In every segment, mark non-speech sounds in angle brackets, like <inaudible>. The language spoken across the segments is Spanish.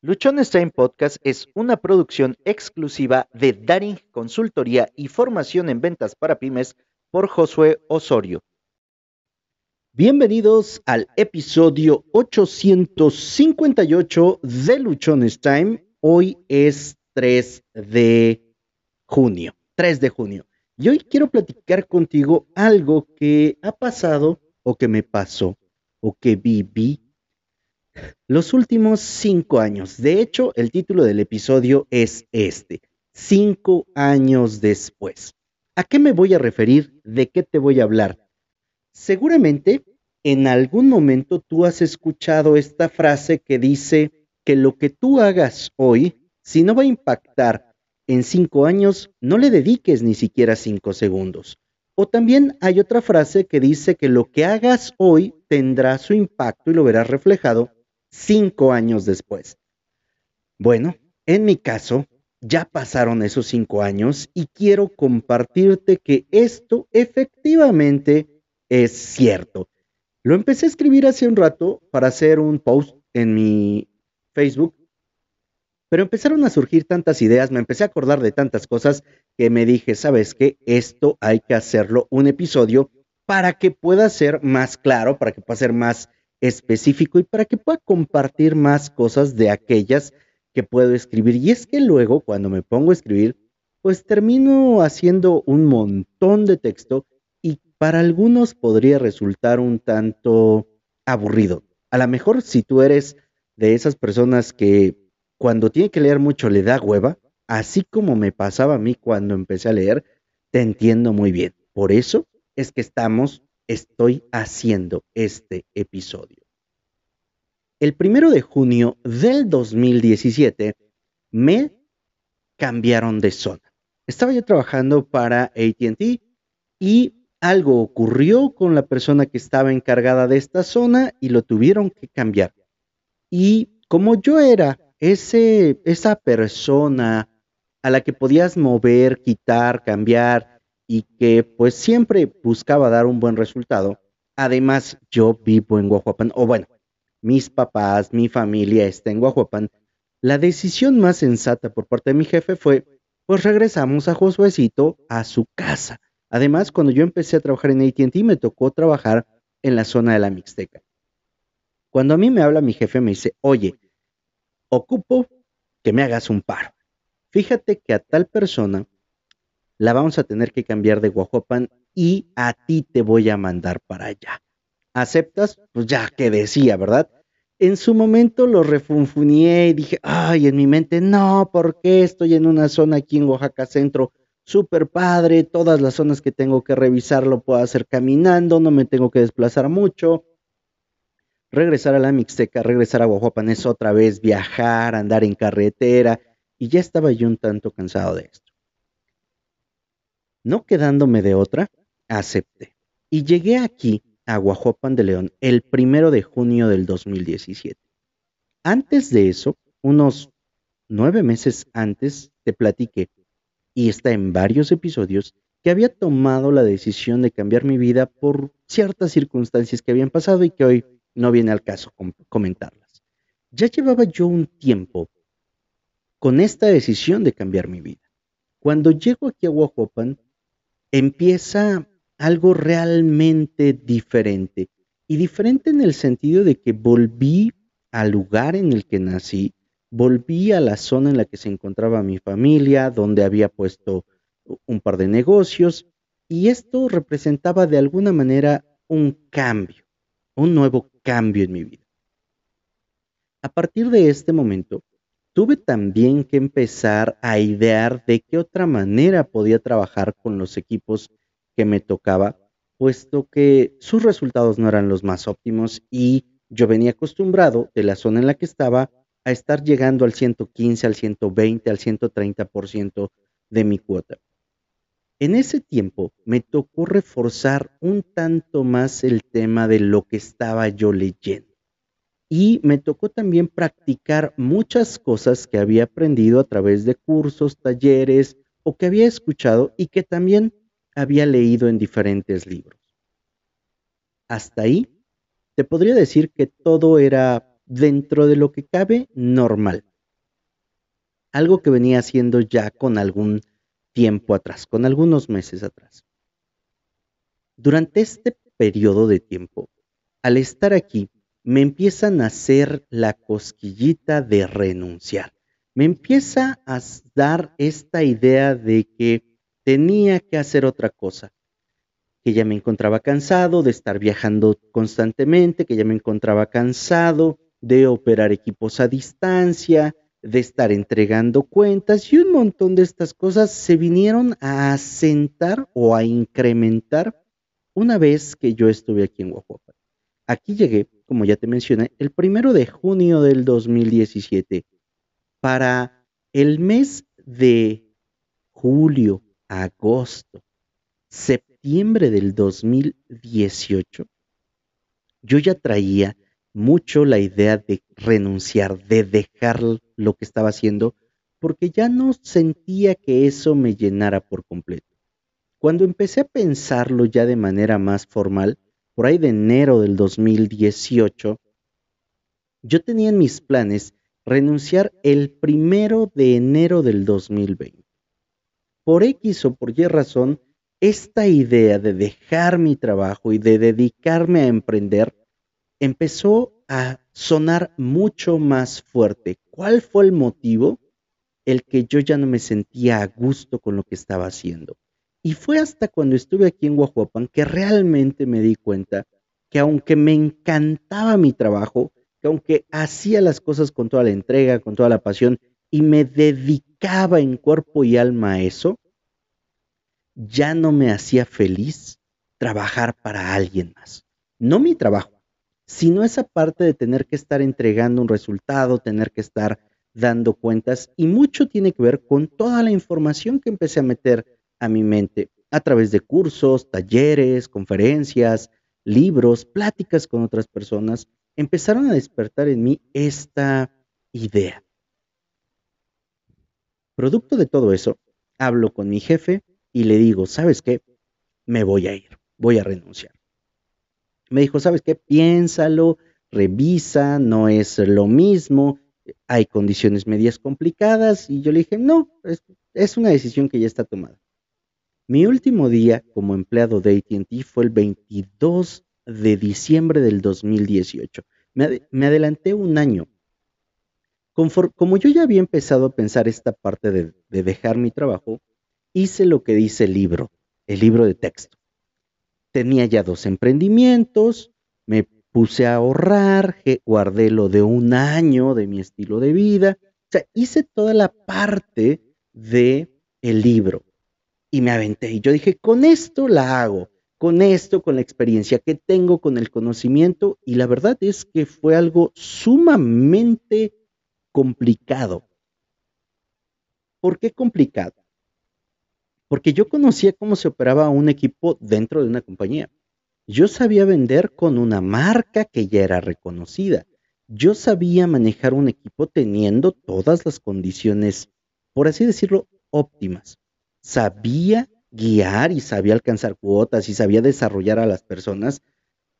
Luchones Time Podcast es una producción exclusiva de Daring Consultoría y Formación en Ventas para Pymes por Josué Osorio. Bienvenidos al episodio 858 de Luchones Time. Hoy es 3 de junio. 3 de junio. Y hoy quiero platicar contigo algo que ha pasado o que me pasó o que viví los últimos cinco años. De hecho, el título del episodio es este, cinco años después. ¿A qué me voy a referir? ¿De qué te voy a hablar? Seguramente en algún momento tú has escuchado esta frase que dice que lo que tú hagas hoy, si no va a impactar en cinco años, no le dediques ni siquiera cinco segundos. O también hay otra frase que dice que lo que hagas hoy tendrá su impacto y lo verás reflejado cinco años después. Bueno, en mi caso, ya pasaron esos cinco años y quiero compartirte que esto efectivamente es cierto. Lo empecé a escribir hace un rato para hacer un post en mi Facebook, pero empezaron a surgir tantas ideas, me empecé a acordar de tantas cosas que me dije, ¿sabes qué? Esto hay que hacerlo un episodio para que pueda ser más claro, para que pueda ser más específico y para que pueda compartir más cosas de aquellas que puedo escribir. Y es que luego cuando me pongo a escribir, pues termino haciendo un montón de texto y para algunos podría resultar un tanto aburrido. A lo mejor si tú eres de esas personas que cuando tiene que leer mucho le da hueva, así como me pasaba a mí cuando empecé a leer, te entiendo muy bien. Por eso es que estamos estoy haciendo este episodio. El primero de junio del 2017 me cambiaron de zona. Estaba yo trabajando para ATT y algo ocurrió con la persona que estaba encargada de esta zona y lo tuvieron que cambiar. Y como yo era ese, esa persona a la que podías mover, quitar, cambiar, y que pues siempre buscaba dar un buen resultado. Además, yo vivo en Guajuapan, o bueno, mis papás, mi familia está en Guajuapan. La decisión más sensata por parte de mi jefe fue, pues regresamos a Josuecito a su casa. Además, cuando yo empecé a trabajar en ATT, me tocó trabajar en la zona de la Mixteca. Cuando a mí me habla mi jefe, me dice, oye, ocupo que me hagas un paro. Fíjate que a tal persona la vamos a tener que cambiar de Guajopan y a ti te voy a mandar para allá. ¿Aceptas? Pues ya que decía, ¿verdad? En su momento lo refunfuñé y dije, ay, en mi mente, no, ¿por qué estoy en una zona aquí en Oaxaca Centro? Súper padre, todas las zonas que tengo que revisar lo puedo hacer caminando, no me tengo que desplazar mucho. Regresar a la Mixteca, regresar a Guajuapan es otra vez viajar, andar en carretera, y ya estaba yo un tanto cansado de esto. No quedándome de otra, acepté. Y llegué aquí, a Guajuapan de León, el primero de junio del 2017. Antes de eso, unos nueve meses antes, te platiqué, y está en varios episodios, que había tomado la decisión de cambiar mi vida por ciertas circunstancias que habían pasado y que hoy no viene al caso comentarlas. Ya llevaba yo un tiempo con esta decisión de cambiar mi vida. Cuando llego aquí a Guajuapan, empieza algo realmente diferente. Y diferente en el sentido de que volví al lugar en el que nací, volví a la zona en la que se encontraba mi familia, donde había puesto un par de negocios, y esto representaba de alguna manera un cambio, un nuevo cambio en mi vida. A partir de este momento, tuve también que empezar a idear de qué otra manera podía trabajar con los equipos que me tocaba, puesto que sus resultados no eran los más óptimos y yo venía acostumbrado de la zona en la que estaba a estar llegando al 115, al 120, al 130% de mi cuota. En ese tiempo me tocó reforzar un tanto más el tema de lo que estaba yo leyendo y me tocó también practicar muchas cosas que había aprendido a través de cursos, talleres o que había escuchado y que también había leído en diferentes libros. Hasta ahí, te podría decir que todo era dentro de lo que cabe normal. algo que venía haciendo ya con algún tiempo atrás, con algunos meses atrás. Durante este periodo de tiempo, al estar aquí, me empieza a nacer la cosquillita de renunciar. Me empieza a dar esta idea de que tenía que hacer otra cosa, que ya me encontraba cansado de estar viajando constantemente, que ya me encontraba cansado de operar equipos a distancia, de estar entregando cuentas y un montón de estas cosas se vinieron a asentar o a incrementar una vez que yo estuve aquí en Oaxaca. Aquí llegué, como ya te mencioné, el primero de junio del 2017. Para el mes de julio, agosto, septiembre del 2018, yo ya traía mucho la idea de renunciar, de dejar lo que estaba haciendo, porque ya no sentía que eso me llenara por completo. Cuando empecé a pensarlo ya de manera más formal, por ahí de enero del 2018, yo tenía en mis planes renunciar el primero de enero del 2020. Por X o por Y razón, esta idea de dejar mi trabajo y de dedicarme a emprender empezó a sonar mucho más fuerte. ¿Cuál fue el motivo? El que yo ya no me sentía a gusto con lo que estaba haciendo. Y fue hasta cuando estuve aquí en Guajuapan que realmente me di cuenta que aunque me encantaba mi trabajo, que aunque hacía las cosas con toda la entrega, con toda la pasión y me dedicaba en cuerpo y alma a eso, ya no me hacía feliz trabajar para alguien más. No mi trabajo, sino esa parte de tener que estar entregando un resultado, tener que estar dando cuentas y mucho tiene que ver con toda la información que empecé a meter a mi mente a través de cursos, talleres, conferencias, libros, pláticas con otras personas, empezaron a despertar en mí esta idea. Producto de todo eso, hablo con mi jefe y le digo, ¿sabes qué? Me voy a ir, voy a renunciar me dijo, ¿sabes qué? Piénsalo, revisa, no es lo mismo, hay condiciones medias complicadas y yo le dije, no, es, una decisión que ya está tomada. Mi último día como empleado de ATT fue el 22 de diciembre del 2018. Me, adelanté un año. como yo ya había empezado a pensar esta parte de dejar mi trabajo, hice lo que dice el libro, el libro de texto tenía ya dos emprendimientos, me puse a ahorrar, guardé lo de un año de mi estilo de vida, o sea, hice toda la parte de el libro y me aventé y yo dije, con esto la hago, con esto, con la experiencia que tengo, con el conocimiento y la verdad es que fue algo sumamente complicado. ¿Por qué complicado? porque yo conocía cómo se operaba un equipo dentro de una compañía. Yo sabía vender con una marca que ya era reconocida. Yo sabía manejar un equipo teniendo todas las condiciones, por así decirlo, óptimas. Sabía guiar y sabía alcanzar cuotas y sabía desarrollar a las personas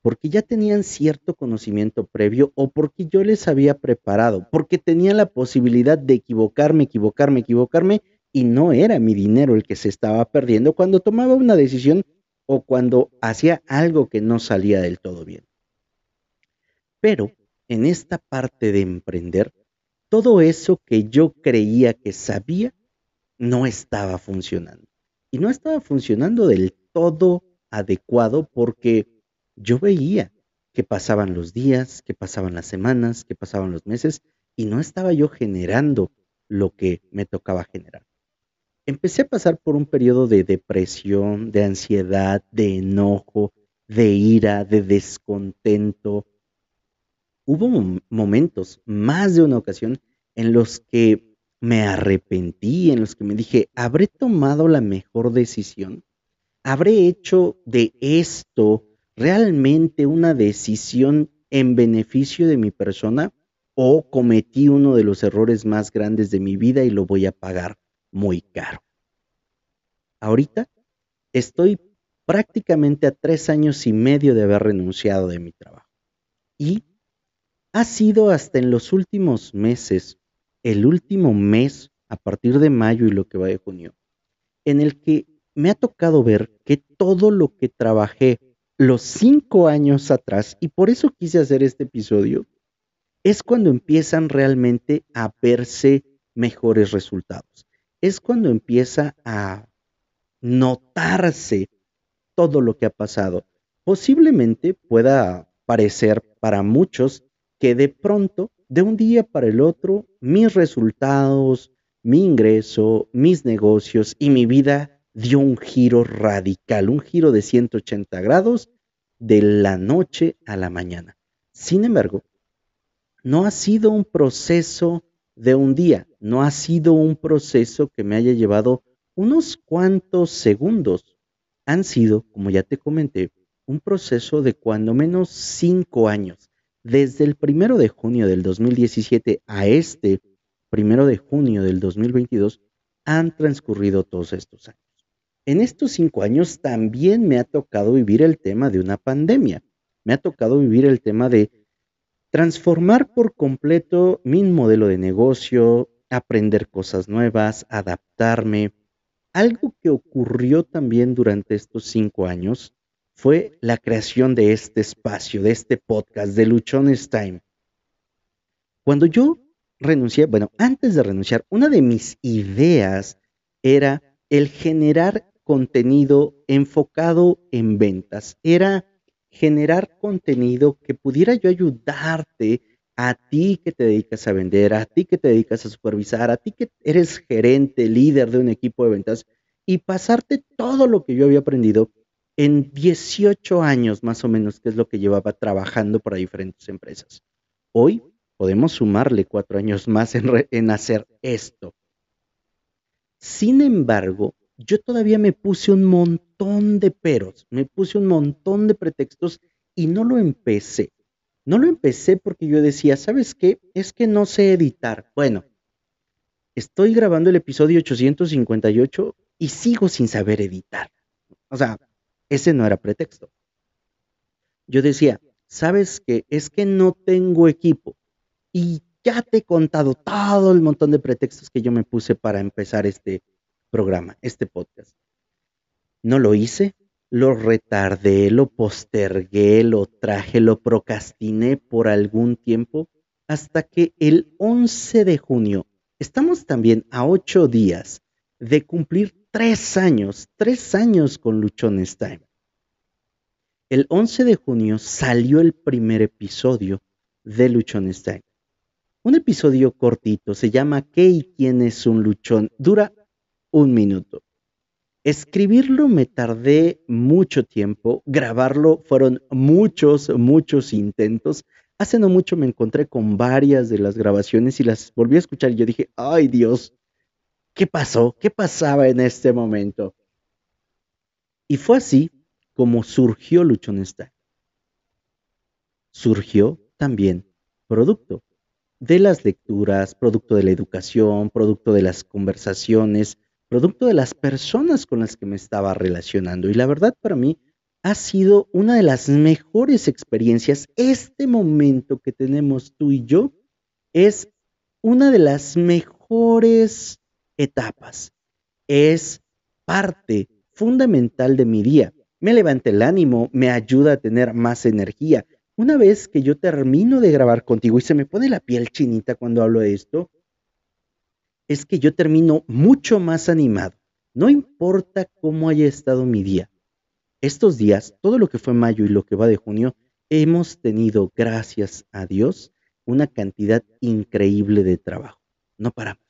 porque ya tenían cierto conocimiento previo o porque yo les había preparado, porque tenía la posibilidad de equivocarme, equivocarme, equivocarme y no era mi dinero el que se estaba perdiendo cuando tomaba una decisión o cuando hacía algo que no salía del todo bien. Pero en esta parte de emprender, todo eso que yo creía que sabía no estaba funcionando. Y no estaba funcionando del todo adecuado porque yo veía que pasaban los días, que pasaban las semanas, que pasaban los meses y no estaba yo generando lo que me tocaba generar empecé a pasar por un periodo de depresión, de ansiedad, de enojo, de ira, de descontento. Hubo momentos, más de una ocasión, en los que me arrepentí, en los que me dije, ¿habré tomado la mejor decisión? ¿Habré hecho de esto realmente una decisión en beneficio de mi persona? ¿O cometí uno de los errores más grandes de mi vida y lo voy a pagar? muy caro. Ahorita estoy prácticamente a tres años y medio de haber renunciado de mi trabajo. Y ha sido hasta en los últimos meses, el último mes a partir de mayo y lo que va de junio, en el que me ha tocado ver que todo lo que trabajé los cinco años atrás, y por eso quise hacer este episodio, es cuando empiezan realmente a verse mejores resultados. Es cuando empieza a notarse todo lo que ha pasado. Posiblemente pueda parecer para muchos que de pronto, de un día para el otro, mis resultados, mi ingreso, mis negocios y mi vida dio un giro radical, un giro de 180 grados de la noche a la mañana. Sin embargo, no ha sido un proceso de un día, no ha sido un proceso que me haya llevado unos cuantos segundos. Han sido, como ya te comenté, un proceso de cuando menos cinco años. Desde el primero de junio del 2017 a este primero de junio del 2022 han transcurrido todos estos años. En estos cinco años también me ha tocado vivir el tema de una pandemia. Me ha tocado vivir el tema de transformar por completo mi modelo de negocio, aprender cosas nuevas, adaptarme. Algo que ocurrió también durante estos cinco años fue la creación de este espacio, de este podcast, de Luchones Time. Cuando yo renuncié, bueno, antes de renunciar, una de mis ideas era el generar contenido enfocado en ventas. Era generar contenido que pudiera yo ayudarte a ti que te dedicas a vender, a ti que te dedicas a supervisar, a ti que eres gerente, líder de un equipo de ventas y pasarte todo lo que yo había aprendido en 18 años más o menos, que es lo que llevaba trabajando para diferentes empresas. Hoy podemos sumarle cuatro años más en, en hacer esto. Sin embargo, yo todavía me puse un montón de peros, me puse un montón de pretextos y no lo empecé. No lo empecé porque yo decía, ¿sabes qué? Es que no sé editar. Bueno, estoy grabando el episodio 858 y sigo sin saber editar. O sea, ese no era pretexto. Yo decía, ¿sabes qué? Es que no tengo equipo. Y ya te he contado todo el montón de pretextos que yo me puse para empezar este programa, este podcast. No lo hice, lo retardé, lo postergué, lo traje, lo procrastiné por algún tiempo hasta que el 11 de junio, estamos también a ocho días de cumplir tres años, tres años con Luchones Time. El 11 de junio salió el primer episodio de Luchones Time. Un episodio cortito, se llama ¿Qué y quién es un luchón? Dura un minuto. Escribirlo me tardé mucho tiempo, grabarlo fueron muchos, muchos intentos. Hace no mucho me encontré con varias de las grabaciones y las volví a escuchar y yo dije, ay Dios, ¿qué pasó? ¿Qué pasaba en este momento? Y fue así como surgió Luchón Surgió también producto de las lecturas, producto de la educación, producto de las conversaciones, producto de las personas con las que me estaba relacionando. Y la verdad para mí ha sido una de las mejores experiencias. Este momento que tenemos tú y yo es una de las mejores etapas. Es parte fundamental de mi día. Me levanta el ánimo, me ayuda a tener más energía. Una vez que yo termino de grabar contigo y se me pone la piel chinita cuando hablo de esto, es que yo termino mucho más animado. No importa cómo haya estado mi día. Estos días, todo lo que fue mayo y lo que va de junio, hemos tenido, gracias a Dios, una cantidad increíble de trabajo. No paramos.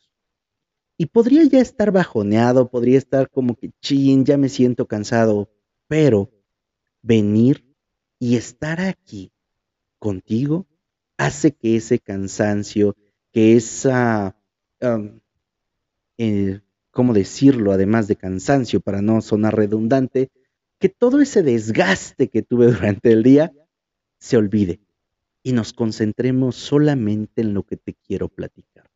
Y podría ya estar bajoneado, podría estar como que chin, ya me siento cansado, pero venir y estar aquí contigo hace que ese cansancio, que esa eh, ¿cómo decirlo? Además de cansancio, para no sonar redundante, que todo ese desgaste que tuve <laughs> durante el día se olvide y nos concentremos solamente en lo que te quiero platicar.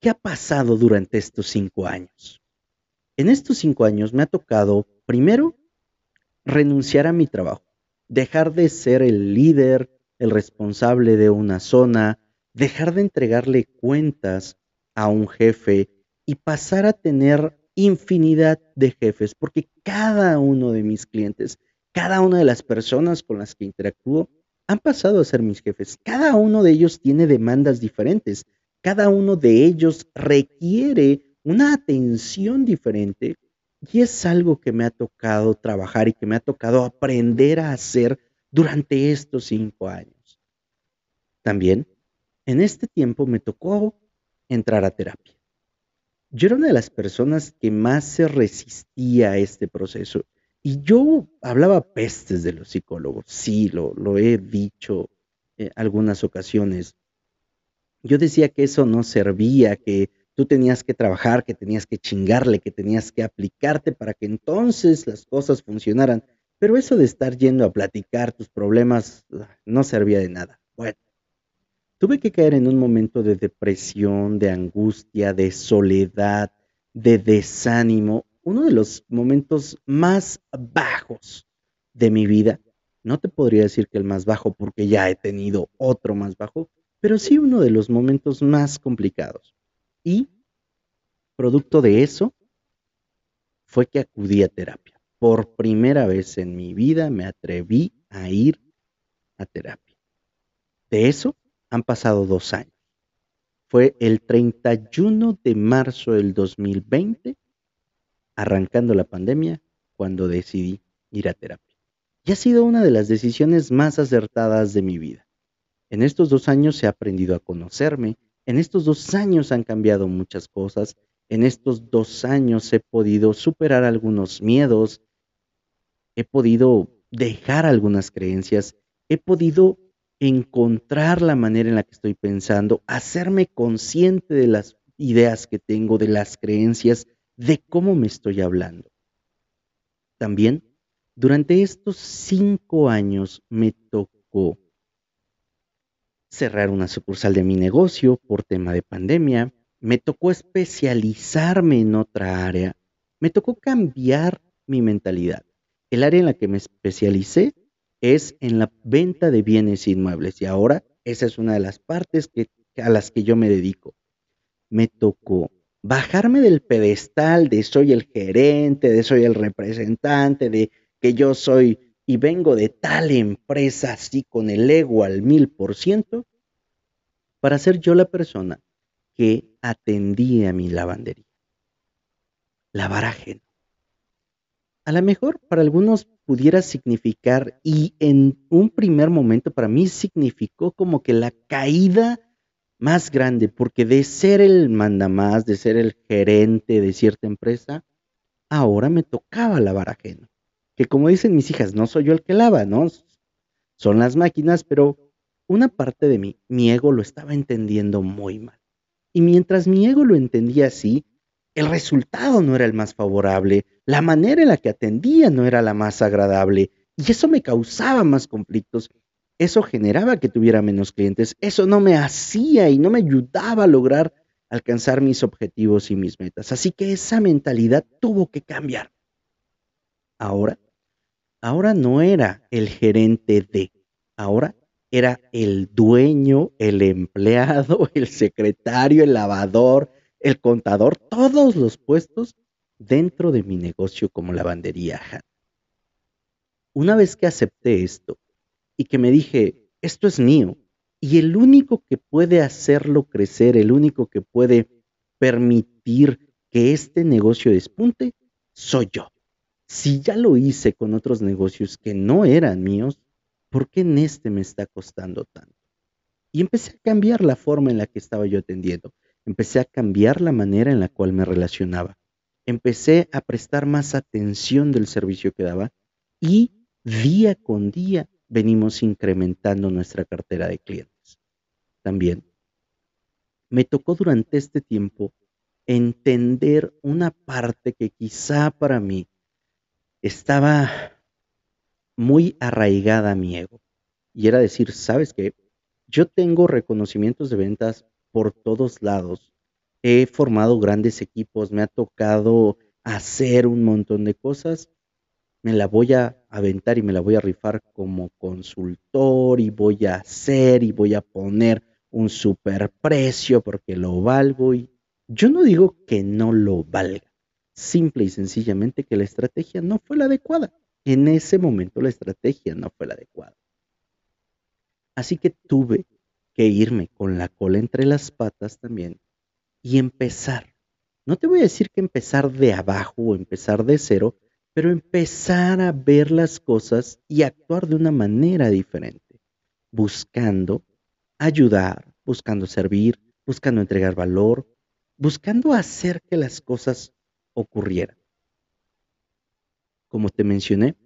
¿Qué ha pasado durante estos cinco años? En estos cinco años me ha tocado, primero, renunciar a mi trabajo, dejar de ser el líder, el responsable de una zona, dejar de entregarle cuentas a un jefe y pasar a tener infinidad de jefes, porque cada uno de mis clientes, cada una de las personas con las que interactúo, han pasado a ser mis jefes. Cada uno de ellos tiene demandas diferentes. Cada uno de ellos requiere una atención diferente y es algo que me ha tocado trabajar y que me ha tocado aprender a hacer durante estos cinco años. También, en este tiempo me tocó entrar a terapia. Yo era una de las personas que más se resistía a este proceso y yo hablaba pestes de los psicólogos, sí, lo, lo he dicho en algunas ocasiones. Yo decía que eso no servía, que tú tenías que trabajar, que tenías que chingarle, que tenías que aplicarte para que entonces las cosas funcionaran. Pero eso de estar yendo a platicar tus problemas ah, no servía de nada. Bueno, tuve que caer en un momento de depresión, de angustia, de soledad, de desánimo, uno de los momentos más bajos de mi vida. No te podría decir que el más bajo porque ya he tenido otro más bajo, pero sí uno de los momentos más complicados. Y producto de eso fue que acudí a terapia por primera vez en mi vida me atreví a ir a terapia. De eso han pasado dos años. Fue el 31 de marzo del 2020, arrancando la pandemia, cuando decidí ir a terapia. Y ha sido una de las decisiones más acertadas de mi vida. En estos dos años he aprendido a conocerme, en estos dos años han cambiado muchas cosas, en estos dos años he podido superar algunos miedos, he podido dejar algunas creencias, he podido encontrar la manera en la que estoy pensando, hacerme consciente de las ideas que tengo, de las creencias, de cómo me estoy hablando. También, durante estos cinco años me tocó cerrar una sucursal de mi negocio por tema de pandemia, me tocó especializarme en otra área, me tocó cambiar mi mentalidad. El área en la que me especialicé es en la venta de bienes inmuebles y ahora esa es una de las partes a las que yo me dedico. Me tocó bajarme del pedestal de soy el gerente, de soy el representante, de que yo soy y vengo de tal empresa así con el ego al mil por ciento, para ser yo la persona que atendía mi lavandería. Lavar ajeno a lo mejor para algunos pudiera significar, y en un primer momento para mí significó como que la caída más grande, porque de ser el mandamás, de ser el gerente de cierta empresa, ahora me tocaba lavar ajeno. Que como dicen mis hijas, no soy yo el que lava, ¿no? Son las máquinas, pero una parte de mí, mi ego lo estaba entendiendo muy mal. Y mientras mi ego lo entendía así, el resultado no era el más favorable, la manera en la que atendía no era la más agradable y eso me causaba más conflictos. Eso generaba que tuviera menos clientes, eso no me hacía y no me ayudaba a lograr alcanzar mis objetivos y mis metas. Así que esa mentalidad tuvo que cambiar. Ahora, ahora no era el gerente de, ahora era el dueño, el empleado, <laughs> el secretario, el lavador, el contador, todos los puestos dentro de mi negocio como lavandería Una vez que acepté esto y que me dije, esto es mío, y el único que puede hacerlo crecer, el único que puede permitir que este negocio despunte, soy yo. Si ya lo hice con otros negocios que no eran míos, ¿por qué en este me está costando tanto? Y empecé a cambiar la forma en la que estaba yo atendiendo. Empecé a cambiar la manera en la cual me relacionaba. Empecé a prestar más atención del servicio que daba y día con día venimos incrementando nuestra cartera de clientes. También me tocó durante este tiempo entender una parte que quizá para mí estaba muy arraigada mi ego. Y era decir, ¿sabes qué? Yo tengo reconocimientos de ventas por todos lados. He formado grandes equipos, me ha tocado hacer un montón de cosas. Me la voy a aventar y me la voy a rifar como consultor y voy a hacer y voy a poner un super precio porque lo valgo y Yo no digo que no lo valga, simple y sencillamente que la estrategia no fue la adecuada. En ese momento la estrategia no fue la adecuada. Así que tuve que irme con la cola entre las patas también y empezar. No te voy a decir que empezar de abajo o empezar de cero, pero empezar a ver las cosas y actuar de una manera diferente, buscando ayudar, buscando servir, buscando entregar valor, buscando hacer que las cosas ocurrieran. Como te mencioné,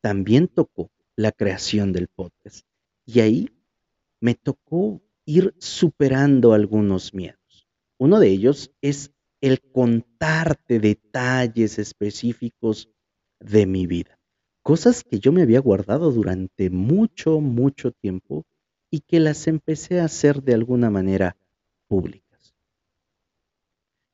también tocó la creación del podcast y ahí me tocó ir superando algunos miedos. Uno de ellos es el contarte detalles específicos de mi vida, cosas que yo me había guardado durante mucho, mucho tiempo y que las empecé a hacer de alguna manera públicas.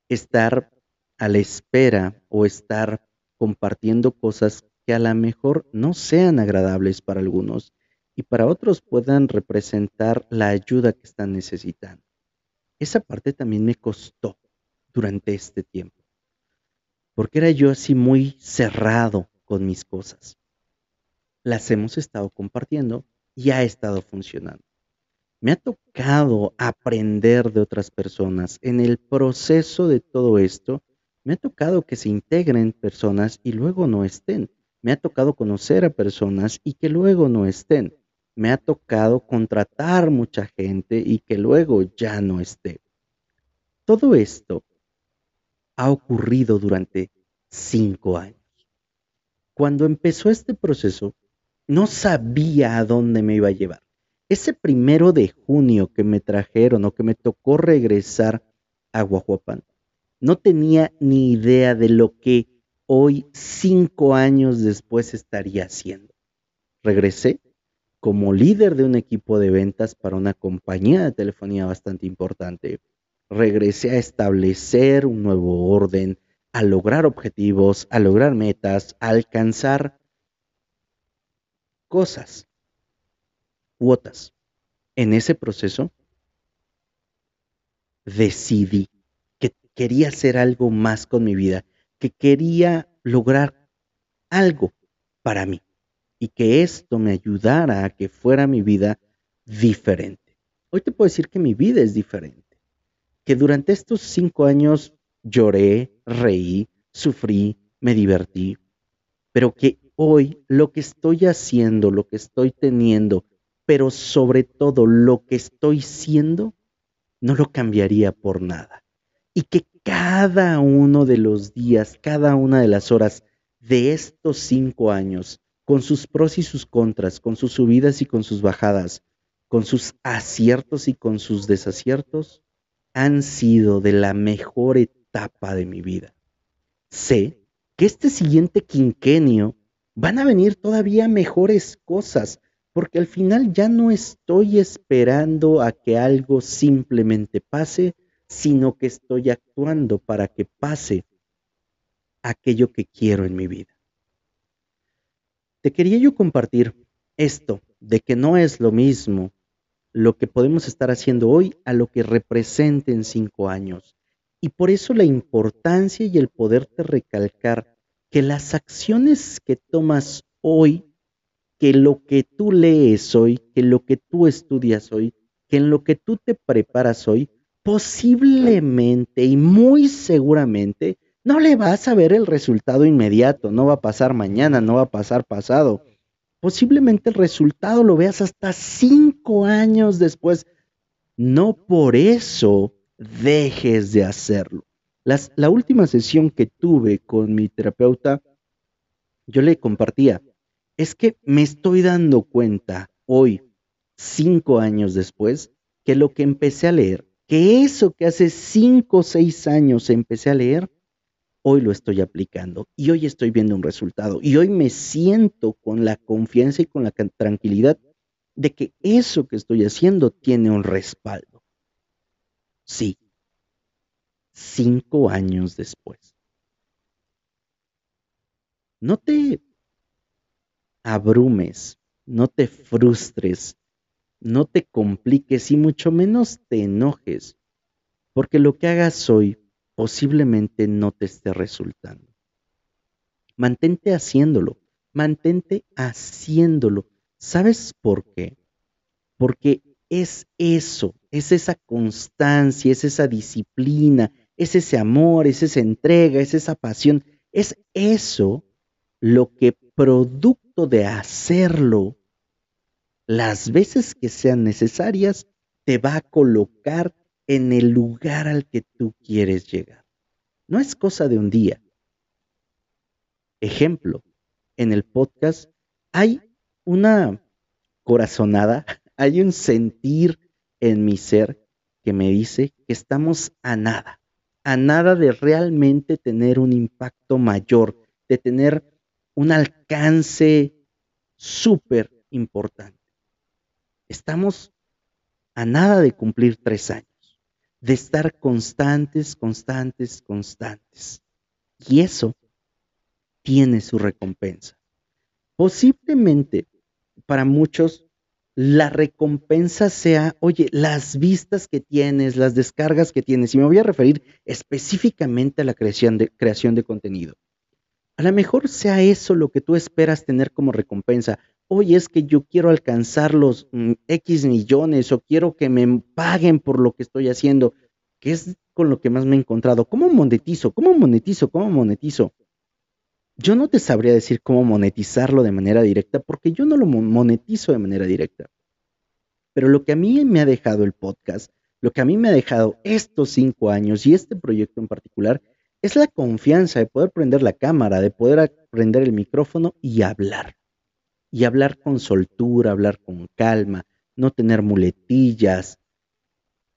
Estar a la espera o estar compartiendo cosas que a lo mejor no sean agradables para algunos y para otros puedan representar la ayuda que están necesitando. Esa parte también me costó durante este tiempo, porque era yo así muy cerrado con mis cosas. Las hemos estado compartiendo y ha estado funcionando. Me ha tocado aprender de otras personas. En el proceso de todo esto, me ha tocado que se integren personas y luego no estén. Me ha tocado conocer a personas y que luego no estén me ha tocado contratar mucha gente y que luego ya no esté. Todo esto ha ocurrido durante cinco años. Cuando empezó este proceso, no sabía a dónde me iba a llevar. Ese primero de junio que me trajeron o que me tocó regresar a Guajuapan, no tenía ni idea de lo que hoy, cinco años después, estaría haciendo. Regresé como líder de un equipo de ventas para una compañía de telefonía bastante importante, regresé a establecer un nuevo orden, a lograr objetivos, a lograr metas, a alcanzar cosas, cuotas. En ese proceso decidí quería hacer algo más con mi vida, que quería lograr algo para mí y que esto me ayudara a que fuera mi vida diferente. Hoy te puedo decir que mi vida es diferente, que durante estos cinco años lloré, reí, sufrí, me divertí, pero que hoy lo que estoy haciendo, lo que estoy teniendo, pero sobre todo lo que estoy siendo, no lo cambiaría por nada. Y que cada uno de los días, cada una de las horas de estos cinco años con sus pros y sus contras, con sus subidas y con sus bajadas, con sus aciertos y con sus desaciertos, han sido de la mejor etapa de mi vida. Sé que este siguiente quinquenio van a venir todavía mejores cosas, porque al final ya no estoy esperando a que algo simplemente pase, sino que estoy actuando para que pase aquello que quiero en mi vida. Te quería yo compartir esto, de que no es lo mismo lo que podemos estar haciendo hoy a lo que represente en cinco años. Y por eso la importancia y el poderte recalcar que las acciones que tomas hoy, que lo que tú lees hoy, que lo que tú estudias hoy, que en lo que tú te preparas hoy, posiblemente y muy seguramente no le vas a ver el resultado inmediato, no va a pasar mañana, no va a pasar pasado. Posiblemente el resultado lo veas hasta cinco años después. No por eso dejes de hacerlo. la última sesión que tuve con mi terapeuta, yo le compartía, es que me estoy dando cuenta hoy, cinco años después, que lo que empecé a leer, que eso que hace cinco o seis años empecé a leer, hoy lo estoy aplicando y hoy estoy viendo un resultado y hoy me siento con la confianza y con la tranquilidad de que eso que estoy haciendo tiene un respaldo. Sí, cinco años después. No te abrumes, no te frustres, no te compliques y mucho menos te enojes porque lo que hagas hoy posiblemente no te esté resultando. Mantente haciéndolo, mantente haciéndolo. ¿Sabes por qué? Porque es eso, es esa constancia, es esa disciplina, es ese amor, es esa entrega, es esa pasión, es eso lo que producto de hacerlo las veces que sean necesarias te va a colocar en el lugar al que tú quieres llegar. No es cosa de un día. Ejemplo, en el podcast hay una corazonada, <laughs> hay un sentir en mi ser que me dice que estamos a nada, a nada de realmente tener un impacto mayor, de tener un alcance súper importante. Estamos a nada de cumplir tres años, de estar constantes, constantes, constantes. Y eso tiene su recompensa. Posiblemente para muchos la recompensa sea, oye, las vistas que tienes, las descargas que tienes, y me voy a referir específicamente a la creación de, contenido. A lo mejor sea eso lo que tú esperas tener como recompensa. Oye, es que yo quiero alcanzar los mm, X millones o quiero que me paguen por lo que estoy haciendo, que es con lo que más me he encontrado. ¿Cómo monetizo? ¿Cómo monetizo? ¿Cómo monetizo? Yo no te sabría decir cómo monetizarlo de manera directa porque yo no lo monetizo de manera directa. Pero lo que a mí me ha dejado el podcast, lo que a mí me ha dejado estos cinco años y este proyecto en particular, es la confianza de poder prender la cámara, de poder prender el micrófono y hablar. Y hablar con soltura, hablar con calma, no tener muletillas,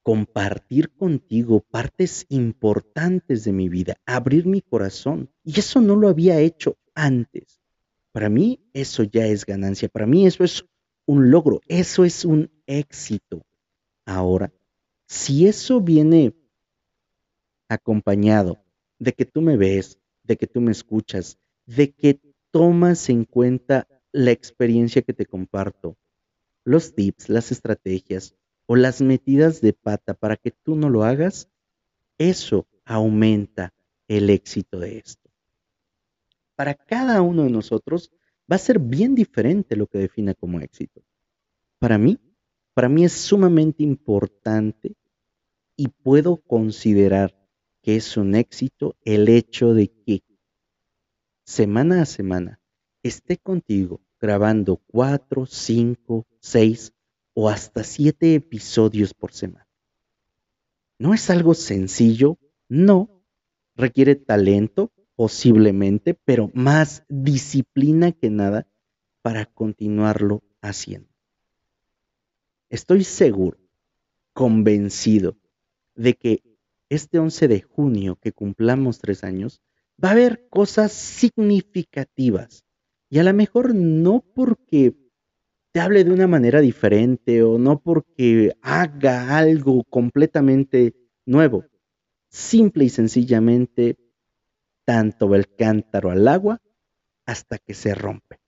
compartir contigo partes importantes de mi vida, abrir mi corazón. Y eso no lo había hecho antes. Para mí eso ya es ganancia, para mí eso es un logro, eso es un éxito. Ahora, si eso viene acompañado de que tú me ves, de que tú me escuchas, de que tomas en cuenta la experiencia que te comparto, los tips, las estrategias, o las metidas de pata para que tú no lo hagas, eso aumenta el éxito de esto. Para cada uno de nosotros va a ser bien diferente lo que defina como éxito. Para mí, para mí es sumamente importante y puedo considerar que es un éxito el hecho de que semana a semana esté contigo grabando cuatro, cinco, seis o hasta siete episodios por semana. ¿No es algo sencillo? No. Requiere talento, posiblemente, pero más disciplina que nada para continuarlo haciendo. Estoy seguro, convencido, de que este 11 de junio que cumplamos tres años, va a haber cosas significativas. Y a lo mejor no porque hable de una manera diferente o no porque haga algo completamente nuevo. Simple y sencillamente, tanto el cántaro al agua hasta que se rompe.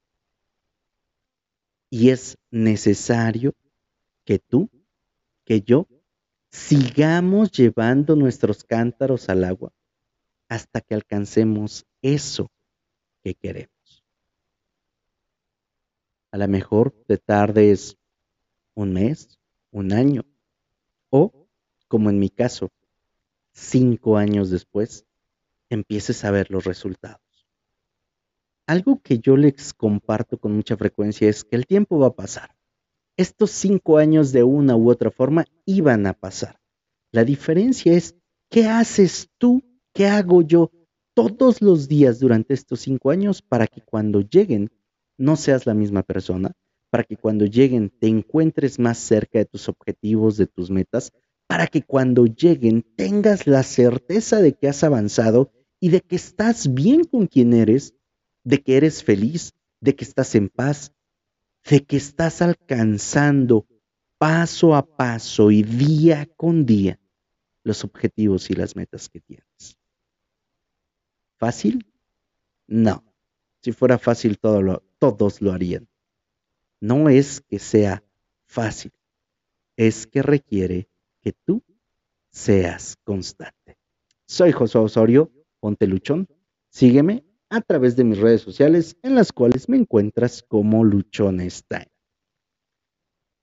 Y es necesario que tú, que yo, sigamos llevando nuestros cántaros al agua hasta que alcancemos eso que queremos. A lo mejor te tardes un mes, un año, o, como en mi caso, cinco años después, empieces a ver los resultados. Algo que yo les comparto con mucha frecuencia es que el tiempo va a pasar. Estos cinco años de una u otra forma iban a pasar. La diferencia es, ¿qué haces tú? ¿Qué hago yo todos los días durante estos cinco años para que cuando lleguen no seas la misma persona, para que cuando lleguen te encuentres más cerca de tus objetivos, de tus metas, para que cuando lleguen tengas la certeza de que has avanzado y de que estás bien con quien eres, de que eres feliz, de que estás en paz, de que estás alcanzando paso a paso y día con día los objetivos y las metas que tienes. ¿Fácil? No. Si fuera fácil, todo lo, todos lo harían. No es que sea fácil, es que requiere que tú seas constante. Soy José Osorio, ponte luchón. Sígueme a través de mis redes sociales en las cuales me encuentras como Luchón Style.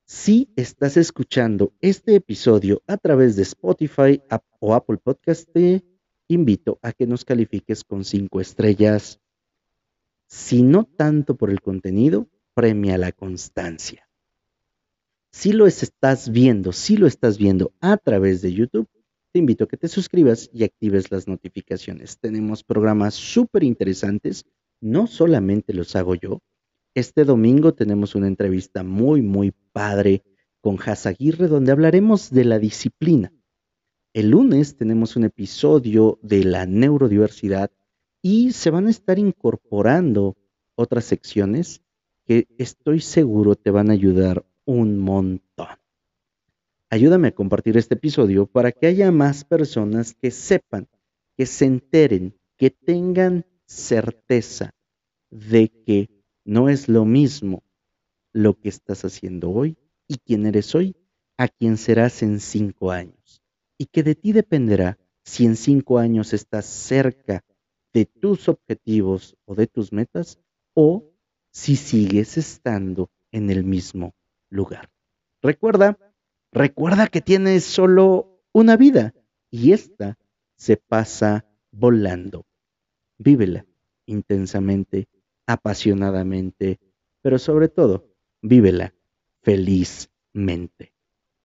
Si estás escuchando este episodio a través de Spotify o Apple Podcast, te invito a que nos califiques con cinco estrellas. Si no tanto por el contenido, premia la constancia. Si lo estás viendo, si lo estás viendo a través de YouTube, te invito a que te suscribas y actives las notificaciones. Tenemos programas súper interesantes, no solamente los hago yo, este domingo tenemos una entrevista muy, muy padre con Hasaguirre donde hablaremos de la disciplina. El lunes tenemos un episodio de la neurodiversidad y se van a estar incorporando otras secciones que estoy seguro te van a ayudar un montón. Ayúdame a compartir este episodio para que haya más personas que sepan, que se enteren, que tengan certeza de que no es lo mismo lo que estás haciendo hoy y quién eres hoy a quién serás en cinco años. Y que de ti dependerá si en cinco años estás cerca de tus objetivos o de tus metas o si sigues estando en el mismo lugar. Recuerda, recuerda que tienes solo una vida y esta se pasa volando. Vívela intensamente apasionadamente, pero sobre todo, vívela felizmente.